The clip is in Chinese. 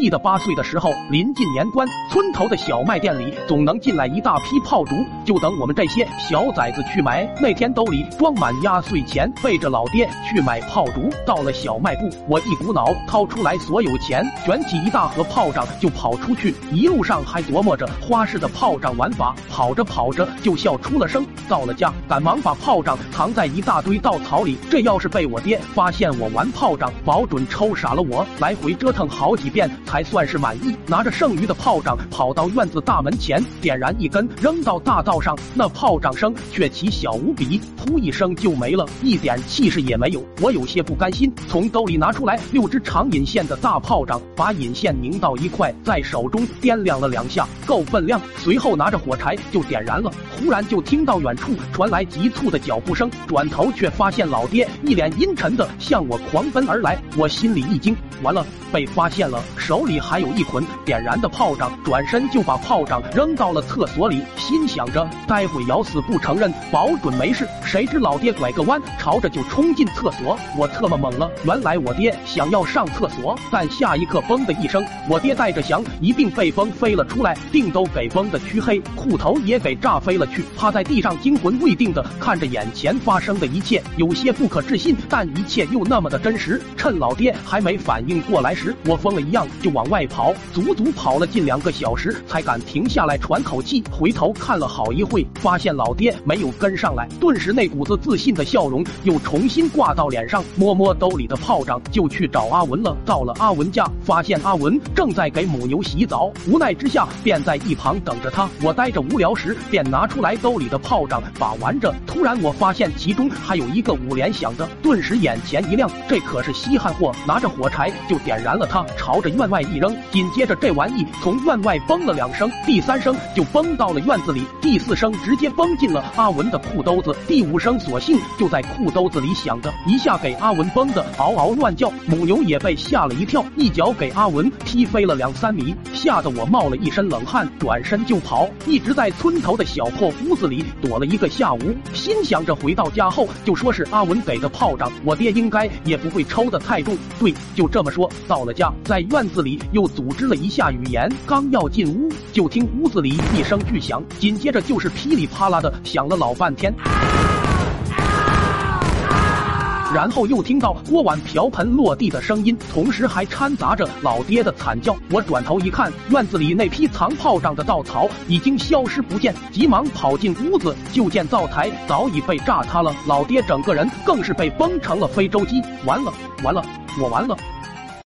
记得八岁的时候，临近年关，村头的小卖店里总能进来一大批炮竹，就等我们这些小崽子去买。那天兜里装满压岁钱，背着老爹去买炮竹。到了小卖部，我一股脑掏出来所有钱，卷起一大盒炮仗就跑出去。一路上还琢磨着花式的炮仗玩法，跑着跑着就笑出了声。到了家，赶忙把炮仗藏在一大堆稻草里，这要是被我爹发现我玩炮仗，保准抽傻了我。来回折腾好几遍。才算是满意。拿着剩余的炮仗跑到院子大门前，点燃一根扔到大道上。那炮仗声却奇小无比，噗一声就没了，一点气势也没有。我有些不甘心，从兜里拿出来六支长引线的大炮仗，把引线拧到一块，在手中掂量了两下，够分量。随后拿着火柴就点燃了。忽然就听到远处传来急促的脚步声，转头却发现老爹一脸阴沉的向我狂奔而来。我心里一惊，完了，被发现了，手。手里还有一捆点燃的炮仗，转身就把炮仗扔到了厕所里，心想着待会咬死不承认，保准没事。谁知老爹拐个弯，朝着就冲进厕所，我特么懵了。原来我爹想要上厕所，但下一刻嘣的一声，我爹带着翔一并被风飞了出来，腚都给崩的黢黑，裤头也给炸飞了去，趴在地上惊魂未定的看着眼前发生的一切，有些不可置信，但一切又那么的真实。趁老爹还没反应过来时，我疯了一样就。往外跑，足足跑了近两个小时，才敢停下来喘口气。回头看了好一会，发现老爹没有跟上来，顿时那股子自信的笑容又重新挂到脸上。摸摸兜里的炮仗，就去找阿文了。到了阿文家，发现阿文正在给母牛洗澡，无奈之下便在一旁等着他。我呆着无聊时，便拿出来兜里的炮仗把玩着。突然我发现其中还有一个五连响的，顿时眼前一亮，这可是稀罕货。拿着火柴就点燃了它，朝着院外。一扔，紧接着这玩意从院外崩了两声，第三声就崩到了院子里，第四声直接崩进了阿文的裤兜子，第五声索性就在裤兜子里响着，一下给阿文崩的嗷嗷乱叫，母牛也被吓了一跳，一脚给阿文踢飞了两三米，吓得我冒了一身冷汗，转身就跑，一直在村头的小破屋子里躲了一个下午，心想着回到家后就说是阿文给的炮仗，我爹应该也不会抽的太重。对，就这么说，到了家，在院子里。又组织了一下语言，刚要进屋，就听屋子里一声巨响，紧接着就是噼里啪啦的响了老半天，然后又听到锅碗瓢盆落地的声音，同时还掺杂着老爹的惨叫。我转头一看，院子里那批藏炮仗的稻草已经消失不见，急忙跑进屋子，就见灶台早已被炸塌了，老爹整个人更是被崩成了非洲鸡。完了，完了，我完了。